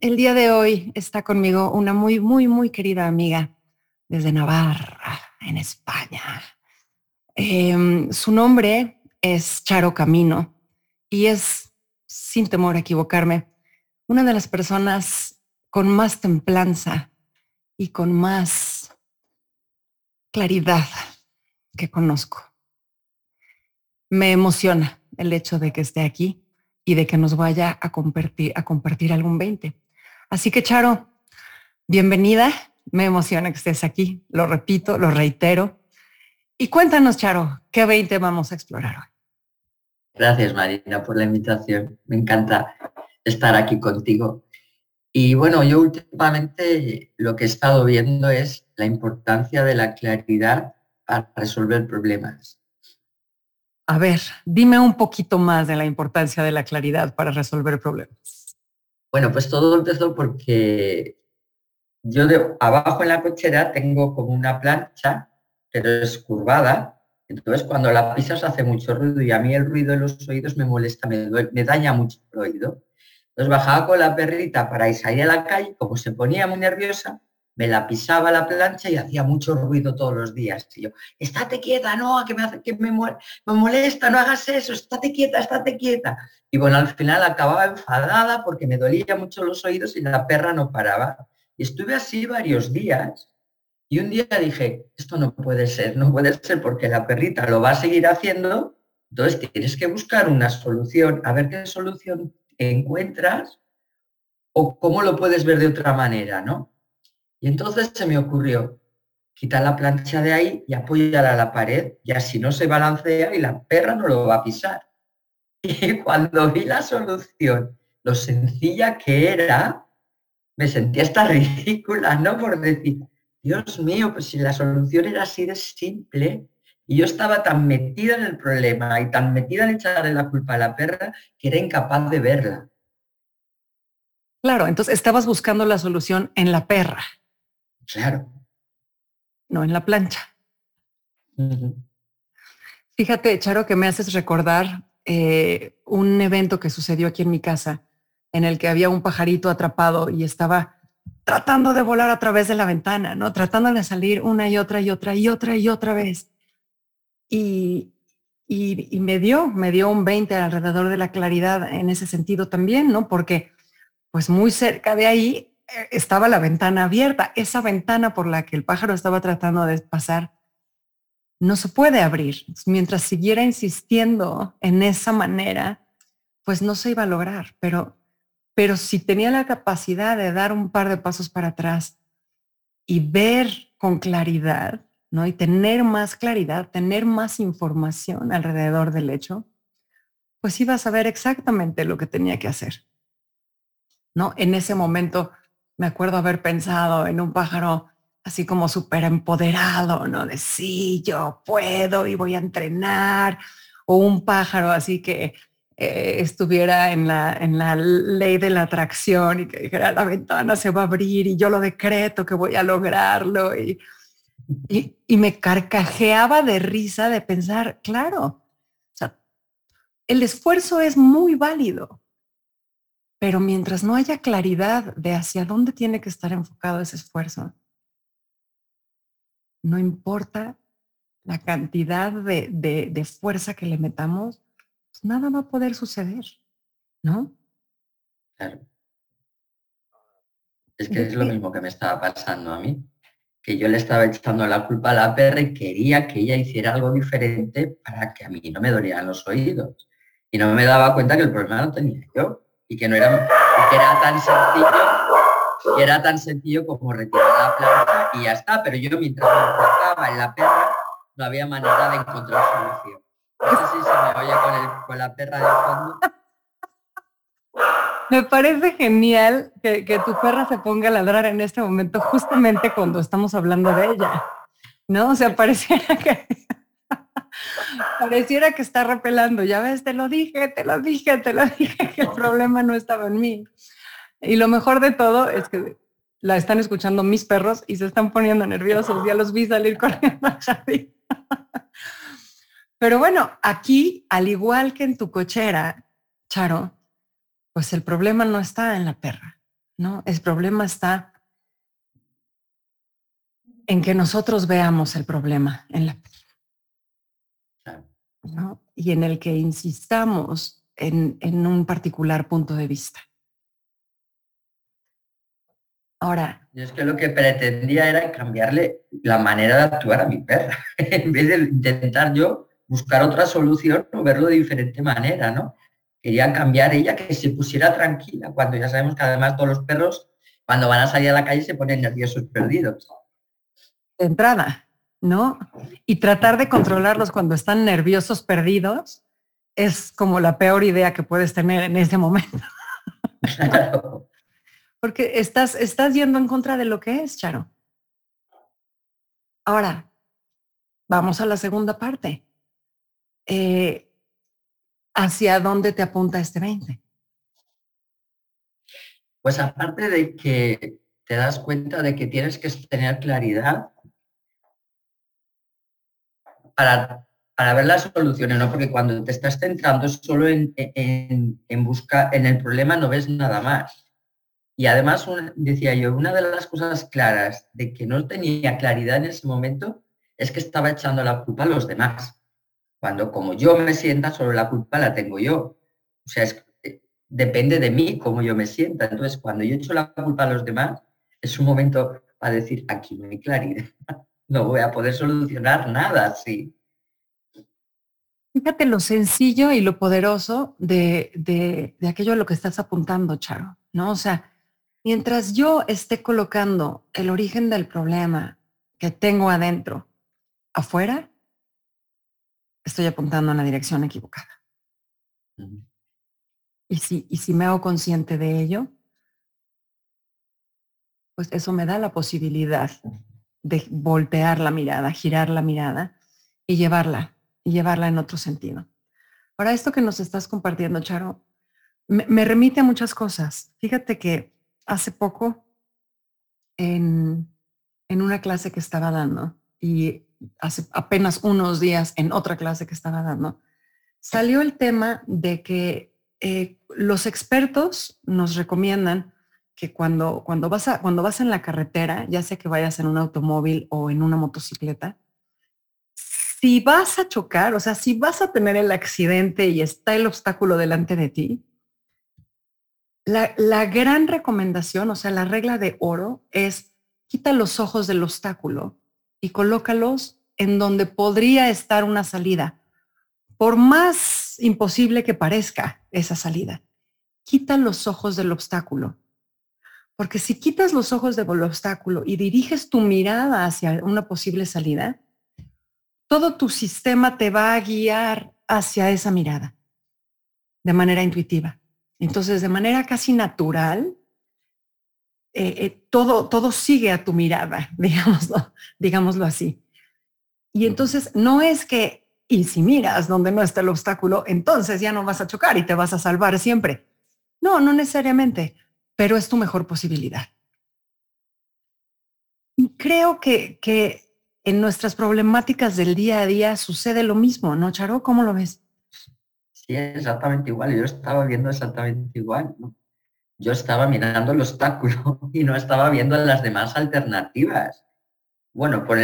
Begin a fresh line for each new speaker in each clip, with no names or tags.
el día de hoy está conmigo una muy, muy, muy querida amiga desde Navarra, en España. Em, su nombre es Charo Camino y es, sin temor a equivocarme, una de las personas con más templanza y con más claridad que conozco. Me emociona el hecho de que esté aquí y de que nos vaya a compartir, a compartir algún 20. Así que, Charo, bienvenida. Me emociona que estés aquí. Lo repito, lo reitero. Y cuéntanos, Charo, ¿qué 20 vamos a explorar hoy?
Gracias, Marina, por la invitación. Me encanta estar aquí contigo. Y bueno, yo últimamente lo que he estado viendo es la importancia de la claridad para resolver problemas.
A ver, dime un poquito más de la importancia de la claridad para resolver problemas.
Bueno, pues todo empezó porque yo de, abajo en la cochera tengo como una plancha, pero es curvada. Entonces cuando la pisas hace mucho ruido y a mí el ruido en los oídos me molesta, me, me daña mucho el oído. Entonces bajaba con la perrita para ir salir a la calle, como se ponía muy nerviosa, me la pisaba la plancha y hacía mucho ruido todos los días. Y yo, estate quieta, no, que me, hace, que me, me molesta, no hagas eso, estate quieta, estate quieta. Y bueno, al final acababa enfadada porque me dolía mucho los oídos y la perra no paraba. Y estuve así varios días. Y un día dije, esto no puede ser, no puede ser porque la perrita lo va a seguir haciendo. Entonces tienes que buscar una solución, a ver qué solución encuentras o cómo lo puedes ver de otra manera, ¿no? Y entonces se me ocurrió quitar la plancha de ahí y apoyarla a la pared y así no se balancea y la perra no lo va a pisar. Y cuando vi la solución, lo sencilla que era, me sentía hasta ridícula, ¿no? Por decir, Dios mío, pues si la solución era así de simple y yo estaba tan metida en el problema y tan metida en echarle la culpa a la perra que era incapaz de verla.
Claro, entonces estabas buscando la solución en la perra.
Claro.
No en la plancha. Fíjate, Charo, que me haces recordar eh, un evento que sucedió aquí en mi casa, en el que había un pajarito atrapado y estaba tratando de volar a través de la ventana, ¿no? Tratando de salir una y otra y otra y otra y otra vez. Y, y, y, me dio, me dio un 20 alrededor de la claridad en ese sentido también, ¿no? Porque pues muy cerca de ahí estaba la ventana abierta. Esa ventana por la que el pájaro estaba tratando de pasar no se puede abrir. Mientras siguiera insistiendo en esa manera, pues no se iba a lograr. Pero, pero si tenía la capacidad de dar un par de pasos para atrás y ver con claridad, ¿no? Y tener más claridad, tener más información alrededor del hecho, pues iba a saber exactamente lo que tenía que hacer. ¿No? En ese momento me acuerdo haber pensado en un pájaro así como súper empoderado, ¿no? De sí, yo puedo y voy a entrenar. O un pájaro así que eh, estuviera en la, en la ley de la atracción y que dijera, la ventana se va a abrir y yo lo decreto que voy a lograrlo. Y, y, me carcajeaba de risa de pensar, claro, el esfuerzo es muy válido. Pero mientras no haya claridad de hacia dónde tiene que estar enfocado ese esfuerzo, no importa la cantidad de, fuerza que le metamos, pues nada va a poder suceder, ¿no?
Claro. Es que es lo mismo que me estaba pasando a mí, que yo le estaba echando la culpa a la perra y quería que ella hiciera algo diferente para que a mí no me dolieran los oídos. Y no me daba cuenta que el problema lo tenía yo y que no era, que era tan sencillo, que era tan sencillo como retirar la plancha y ya está, pero yo mientras me enfocaba en la perra no había manera de encontrar solución. No sé si se me oye con, el, con la perra de fondo.
Me parece genial que, tu perra se ponga a ladrar en este momento, justamente cuando estamos hablando de ella. ¿No? O sea, pareciera que pareciera que está repelando. Ya ves, te lo dije, te lo dije, te lo dije, que el problema no estaba en mí. Y lo mejor de todo es que la están escuchando mis perros y se están poniendo nerviosos. Ya los vi salir corriendo Pero bueno, aquí, al igual que en tu cochera, Charo, pues el problema no está en la perra, ¿no? El problema está en que nosotros veamos el problema en la perra. ¿No? Y en el que insistamos en, en un particular punto de vista. Ahora.
Yo es que lo que pretendía era cambiarle la manera de actuar a mi perra, en vez de intentar yo buscar otra solución o verlo de diferente manera, ¿no? Quería cambiar ella, que se pusiera tranquila, cuando ya sabemos que además todos los perros, cuando van a salir a la calle, se ponen nerviosos perdidos.
De entrada, ¿no? Y tratar de controlarlos cuando están nerviosos perdidos es como la peor idea que puedes tener en ese momento. Claro. Porque estás, estás yendo en contra de lo que es, Charo. Ahora, vamos a la segunda parte. Eh, ¿Hacia dónde te apunta este 20?
Pues aparte de que te das cuenta de que tienes que tener claridad para, para ver las soluciones, ¿no? Porque cuando te estás centrando solo en, en, en buscar, en el problema no ves nada más. Y además, decía yo, una de las cosas claras de que no tenía claridad en ese momento es que estaba echando la culpa a los demás. Cuando como yo me sienta, solo la culpa la tengo yo. O sea, eh, depende de mí cómo yo me sienta. Entonces, cuando yo echo la culpa a los demás, es un momento para decir, aquí no hay claridad. No voy a poder solucionar nada así.
Fíjate lo sencillo y lo poderoso de, de, de aquello a lo que estás apuntando, Charo, ¿no? O sea, Mientras yo esté colocando el origen del problema que tengo adentro afuera, estoy apuntando en la dirección equivocada. Y si, y si me hago consciente de ello, pues eso me da la posibilidad de voltear la mirada, girar la mirada y llevarla, y llevarla en otro sentido. Ahora, esto que nos estás compartiendo, Charo, me, remite a muchas cosas. Fíjate que hace poco en, una clase que estaba dando y hace apenas unos días en otra clase que estaba dando, salió el tema de que eh, los expertos nos recomiendan que cuando, cuando, vas a, cuando vas en la carretera, ya sea que vayas en un automóvil o en una motocicleta, si vas a chocar, o sea, si vas a tener el accidente y está el obstáculo delante de ti, la, gran recomendación, o sea, la regla de oro es quita los ojos del obstáculo y colócalos en donde podría estar una salida. Por más imposible que parezca esa salida, quita los ojos del obstáculo. Porque si quitas los ojos del obstáculo y diriges tu mirada hacia una posible salida, todo tu sistema te va a guiar hacia esa mirada de manera intuitiva. Entonces, de manera casi natural, eh, eh, todo, todo sigue a tu mirada, digámoslo, digámoslo así. Y entonces no es que, y si miras donde no está el obstáculo, entonces ya no vas a chocar y te vas a salvar siempre. No, no necesariamente, pero es tu mejor posibilidad. Y creo que, que en nuestras problemáticas del día a día sucede lo mismo, ¿no, Charo? ¿Cómo lo ves?
exactamente igual. Yo estaba viendo exactamente igual. Yo estaba mirando el obstáculo y no estaba viendo las demás alternativas. Bueno, por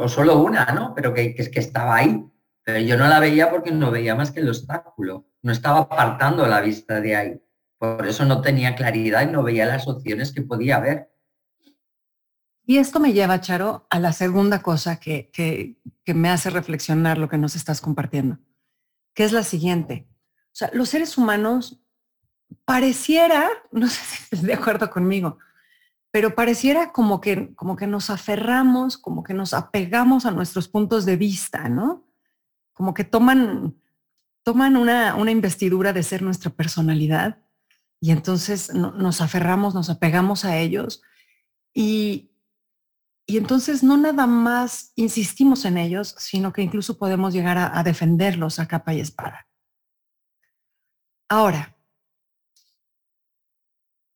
o solo una, ¿no? Pero que, que, que estaba ahí. Pero yo no la veía porque no veía más que el obstáculo. No estaba apartando la vista de ahí. Por eso no tenía claridad y no veía las opciones que podía haber.
Y esto me lleva, Charo, a la segunda cosa que, que, que me hace reflexionar lo que nos estás compartiendo que es la siguiente. O sea, los seres humanos pareciera, no sé si estás de acuerdo conmigo, pero pareciera como que, como que nos aferramos, como que nos apegamos a nuestros puntos de vista, ¿no? Como que toman, toman una, una investidura de ser nuestra personalidad y entonces nos aferramos, nos apegamos a ellos y, y entonces no nada más insistimos en ellos, sino que incluso podemos llegar a, a defenderlos a capa y espada. Ahora,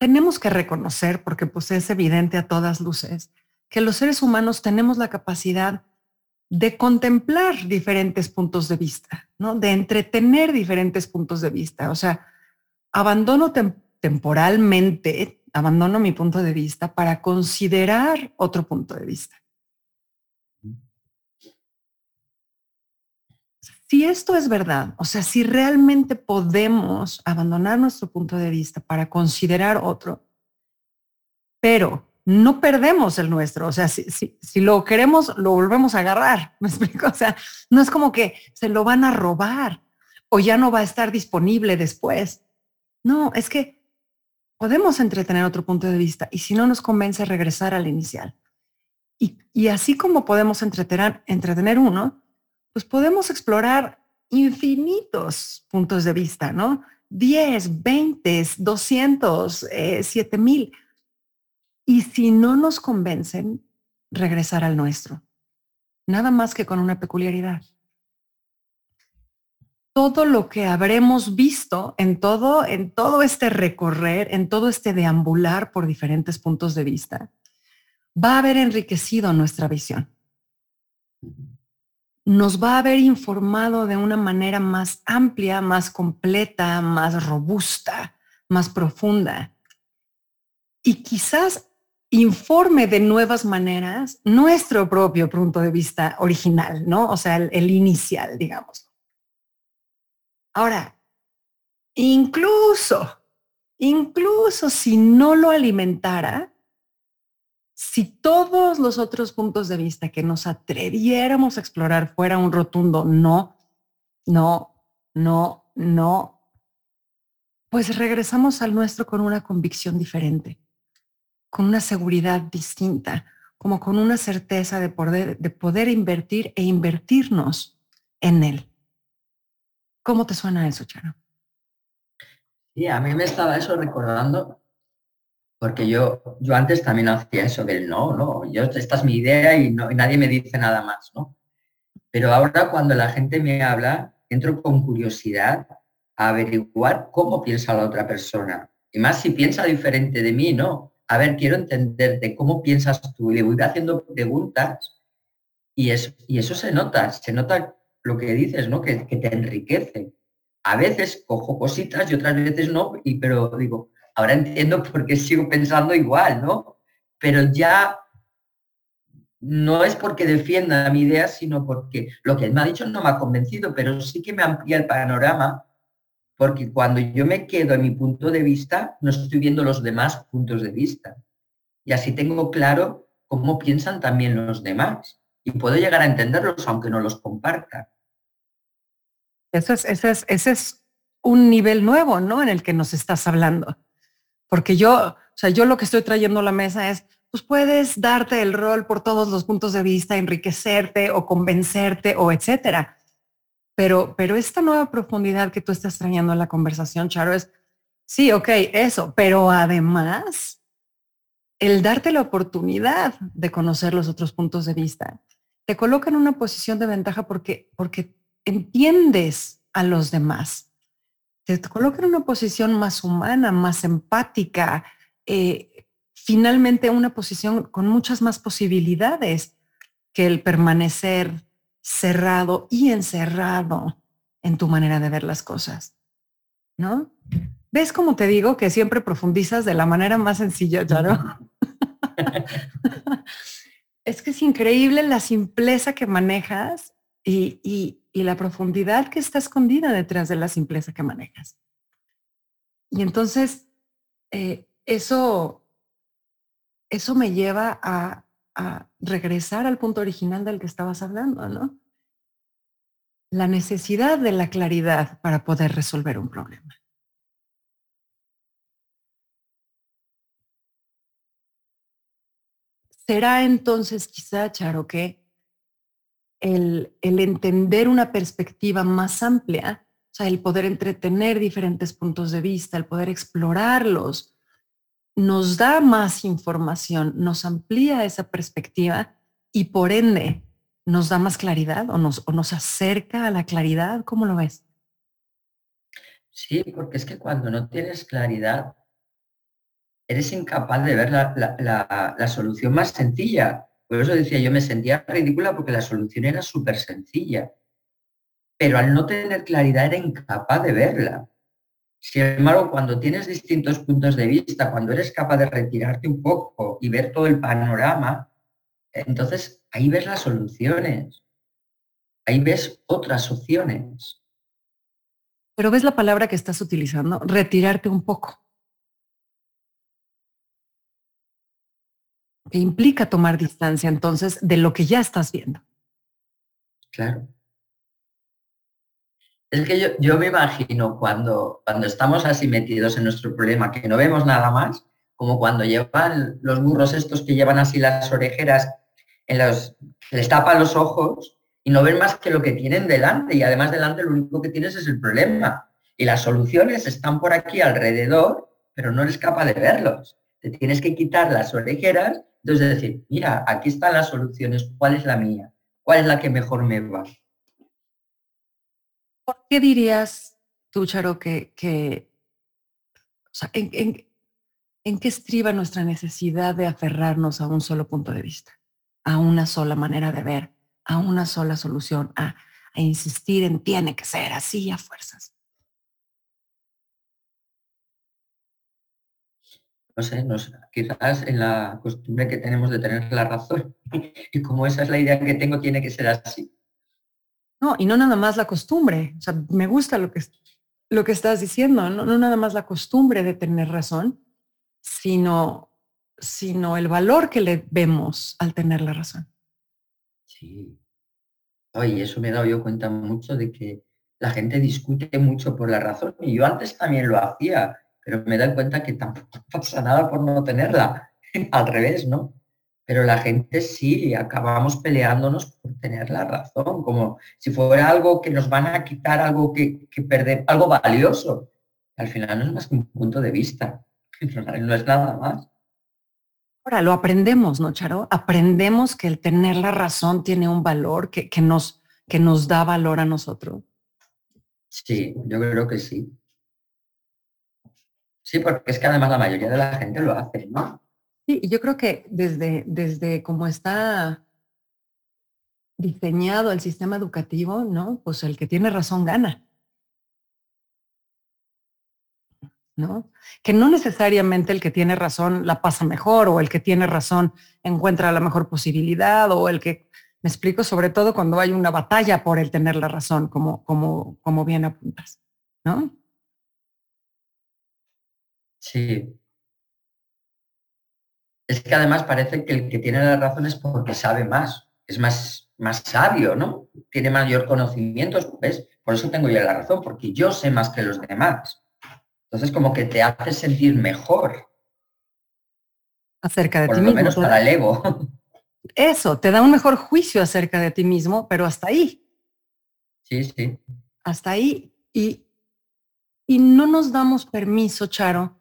tenemos que reconocer, porque pues es evidente a todas luces, que los seres humanos tenemos la capacidad de contemplar diferentes puntos de vista, ¿no? De entretener diferentes puntos de vista. O sea, abandono temporalmente, abandono mi punto de vista para considerar otro punto de vista. Si esto es verdad, o sea, si realmente podemos abandonar nuestro punto de vista para considerar otro, pero no perdemos el nuestro. O sea, si, si, lo queremos, lo volvemos a agarrar. ¿Me explico? O sea, no es como que se lo van a robar o ya no va a estar disponible después. No, es que podemos entretener otro punto de vista y si no nos convence regresar al inicial. Y, así como podemos entretener, entretener uno, pues podemos explorar infinitos puntos de vista, ¿no? 10, 20, 200, 7000 y si no nos convencen, regresar al nuestro. Nada más que con una peculiaridad. Todo lo que habremos visto en todo, en todo este recorrer, en todo este deambular por diferentes puntos de vista, va a haber enriquecido nuestra visión. Nos va a haber informado de una manera más amplia, más completa, más robusta, más profunda. Y quizás informe de nuevas maneras nuestro propio punto de vista original, ¿no? O sea, el, inicial, digamos. Ahora, incluso, incluso si no lo alimentara, si todos los otros puntos de vista que nos atreviéramos a explorar fuera un rotundo no, no, no, no, pues regresamos al nuestro con una convicción diferente con una seguridad distinta, como con una certeza de poder, de poder invertir e invertirnos en él. ¿Cómo te suena eso, Charo?
Sí, a mí me estaba eso recordando, porque yo, yo antes también hacía eso del no, no, yo, esta es mi idea y, no, y nadie me dice nada más, ¿no? Pero ahora cuando la gente me habla, entro con curiosidad a averiguar cómo piensa la otra persona. Y más si piensa diferente de mí, ¿no? a ver, quiero entenderte, ¿cómo piensas tú? Y le voy haciendo preguntas y eso, y eso se nota, se nota lo que dices, ¿no? Que, te enriquece. A veces cojo cositas y otras veces no, y, pero digo, ahora entiendo por qué sigo pensando igual, ¿no? Pero ya no es porque defienda mi idea, sino porque lo que él me ha dicho no me ha convencido, pero sí que me amplía el panorama porque cuando yo me quedo en mi punto de vista, no estoy viendo los demás puntos de vista. Y así tengo claro cómo piensan también los demás. Y puedo llegar a entenderlos aunque no los comparta.
Eso es, ese, es, ese es un nivel nuevo, ¿no? En el que nos estás hablando. Porque yo, o sea, yo lo que estoy trayendo a la mesa es, pues puedes darte el rol por todos los puntos de vista, enriquecerte o convencerte o etcétera pero, pero esta nueva profundidad que tú estás trayendo en la conversación, Charo, es, sí, ok, eso, pero además, el darte la oportunidad de conocer los otros puntos de vista, te coloca en una posición de ventaja porque, porque entiendes a los demás. Te, coloca en una posición más humana, más empática, eh, finalmente una posición con muchas más posibilidades que el permanecer cerrado y encerrado en tu manera de ver las cosas, ¿no? ¿Ves cómo te digo que siempre profundizas de la manera más sencilla, Charo? es que es increíble la simpleza que manejas y, la profundidad que está escondida detrás de la simpleza que manejas. Y entonces, eh, eso, eso me lleva a, a regresar al punto original del que estabas hablando, ¿no? La necesidad de la claridad para poder resolver un problema. Será entonces quizá, Charo, que el, entender una perspectiva más amplia sea, el poder entretener diferentes puntos de vista, el poder explorarlos, nos da más información, nos amplía esa perspectiva y por ende nos da más claridad o nos, o nos acerca a la claridad. ¿Cómo lo ves?
Sí, porque es que cuando no tienes claridad, eres incapaz de ver la, solución más sencilla. Por eso decía, yo me sentía ridícula porque la solución era súper sencilla. Pero al no tener claridad era incapaz de verla. Sin embargo, cuando tienes distintos puntos de vista, cuando eres capaz de retirarte un poco y ver todo el panorama, entonces ahí ves las soluciones. Ahí ves otras opciones.
Pero ves la palabra que estás utilizando, retirarte un poco. Que implica tomar distancia entonces de lo que ya estás viendo.
Claro. Es que yo, yo, me imagino cuando, cuando estamos así metidos en nuestro problema, que no vemos nada más, como cuando llevan los burros estos que llevan así las orejeras, en los, les tapan los ojos y no ven más que lo que tienen delante y además delante lo único que tienes es el problema. Y las soluciones están por aquí alrededor, pero no eres capaz de verlos. Te tienes que quitar las orejeras, entonces decir, mira, aquí están las soluciones, ¿cuál es la mía? ¿Cuál es la que mejor me va?
¿Por qué dirías tú, Charo, que, en, en qué estriba nuestra necesidad de aferrarnos a un solo punto de vista, a una sola manera de ver? a una sola solución, a, insistir en tiene que ser así a fuerzas.
No sé, no quizás en la costumbre que tenemos de tener la razón y como esa es la idea que tengo, tiene que ser así.
No, y no nada más la costumbre. O sea, me gusta lo que, lo que estás diciendo, no, no nada más la costumbre de tener razón, sino, sino el valor que le vemos al tener la razón.
Sí. Oye, eso me he dado yo cuenta mucho de que la gente discute mucho por la razón. Y yo antes también lo hacía, pero me doy cuenta que tampoco pasa nada por no tenerla. Al revés, ¿no? Pero la gente sí, acabamos peleándonos por tener la razón, como si fuera algo que nos van a quitar, algo que, que perder, algo valioso. Al final no es más que un punto de vista, no es nada más.
Ahora lo aprendemos, ¿no, Charo? Aprendemos que el tener la razón tiene un valor que, nos, que nos da valor a nosotros.
Sí, yo creo que sí. Sí, porque es que además la mayoría de la gente lo hace, ¿no?
Sí, yo creo que desde, desde cómo está diseñado el sistema educativo, ¿no? Pues el que tiene razón gana. ¿no? Que no necesariamente el que tiene razón la pasa mejor o el que tiene razón encuentra la mejor posibilidad o el que, me explico, sobre todo cuando hay una batalla por el tener la razón, como, como, como bien apuntas, ¿no?
Sí. Es que además parece que el que tiene la razón es porque sabe más, es más, más sabio, ¿no? Tiene mayor conocimiento, ¿ves? Por eso tengo yo la razón, porque yo sé más que los demás. Entonces, como que te hace sentir mejor.
Acerca de
Por
ti
lo menos para el ego.
Eso, te da un mejor juicio acerca de ti mismo, pero hasta ahí.
Sí, sí.
Hasta ahí. Y, y no nos damos permiso, Charo,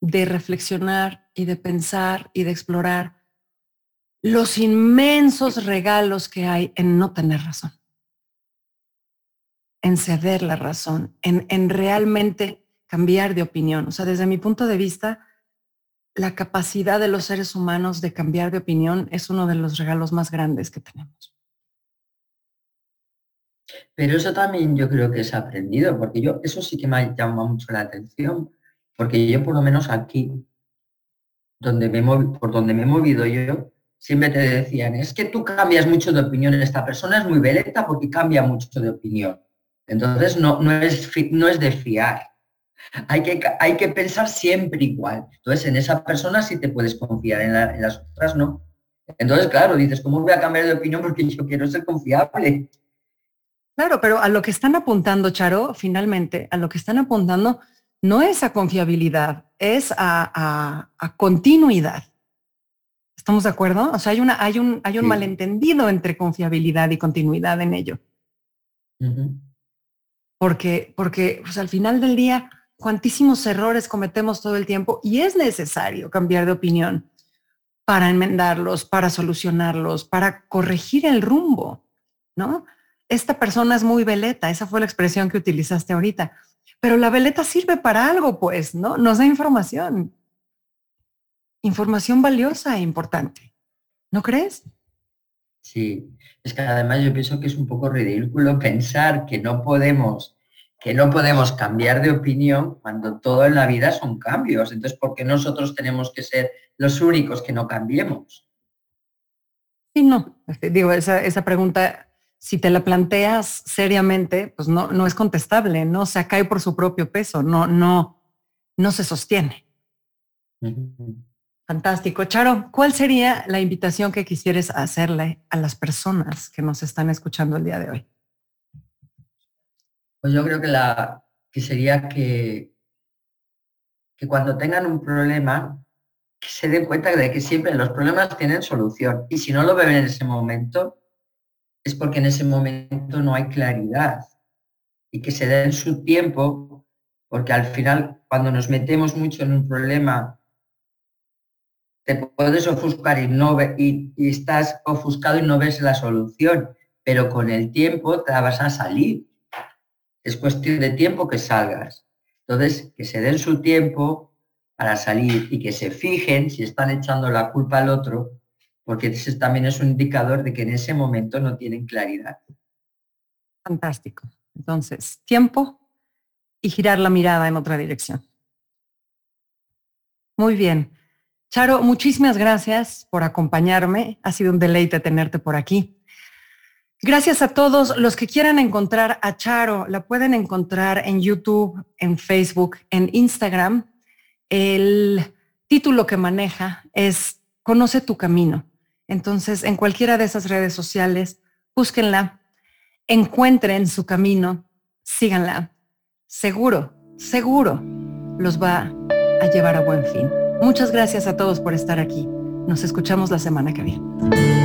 de reflexionar y de pensar y de explorar los inmensos regalos que hay en no tener razón, en ceder la razón, en, en realmente cambiar de opinión. O sea, desde mi punto de vista, la capacidad de los seres humanos de cambiar de opinión es uno de los regalos más grandes que tenemos.
Pero eso también yo creo que es aprendido, porque yo, eso sí que me llama mucho la atención, porque yo por lo menos aquí, donde me por donde me he movido yo, siempre te decían, es que tú cambias mucho de opinión, esta persona es muy veleta porque cambia mucho de opinión. Entonces no, no, es, no es de fiar. Hay que, hay que pensar siempre igual. Entonces, en esa persona sí te puedes confiar, en, las otras no. Entonces, claro, dices, ¿cómo voy a cambiar de opinión? Porque yo quiero ser confiable.
Claro, pero a lo que están apuntando, Charo, finalmente, a lo que están apuntando no es a confiabilidad, es a, continuidad. ¿Estamos de acuerdo? O sea, hay, una, hay, un, hay un malentendido entre confiabilidad y continuidad en ello. porque, porque pues, al final del día, cuantísimos errores cometemos todo el tiempo y es necesario cambiar de opinión para enmendarlos, para solucionarlos, para corregir el rumbo, ¿no? Esta persona es muy veleta, esa fue la expresión que utilizaste ahorita, pero la veleta sirve para algo, pues, ¿no? Nos da información, información valiosa e importante, ¿no crees?
Sí, es que además yo pienso que es un poco ridículo pensar que no podemos que no podemos cambiar de opinión cuando todo en la vida son cambios. Entonces, ¿por qué nosotros tenemos que ser los únicos que no cambiemos?
Sí, no. Este, digo, esa, esa pregunta, si te la planteas seriamente, pues no, no es contestable, ¿no? Se cae por su propio peso, no, no, no se sostiene. Fantástico. Charo, ¿cuál sería la invitación que quisieras hacerle a las personas que nos están escuchando el día de hoy?
Pues yo creo que, la, que sería que, que cuando tengan un problema, que se den cuenta de que siempre los problemas tienen solución. Y si no lo ven en ese momento, es porque en ese momento no hay claridad. Y que se den su tiempo, porque al final, cuando nos metemos mucho en un problema te puedes ofuscar y, no y, estás ofuscado y no ves la solución, pero con el tiempo te vas a salir. Es cuestión de tiempo que salgas. Entonces, que se den su tiempo para salir y que se fijen si están echando la culpa al otro, porque ese también es un indicador de que en ese momento no tienen claridad.
Fantástico. Entonces, tiempo y girar la mirada en otra dirección. Muy bien. Charo, muchísimas gracias por acompañarme. Ha sido un deleite tenerte por aquí. Gracias a todos los que quieran encontrar a Charo. La pueden encontrar en YouTube, en Facebook, en Instagram. El título que maneja es Conoce tu camino. Entonces, en cualquiera de esas redes sociales, búsquenla, encuentren su camino, síganla. Seguro, seguro los va a llevar a buen fin. Muchas gracias a todos por estar aquí. Nos escuchamos la semana que viene.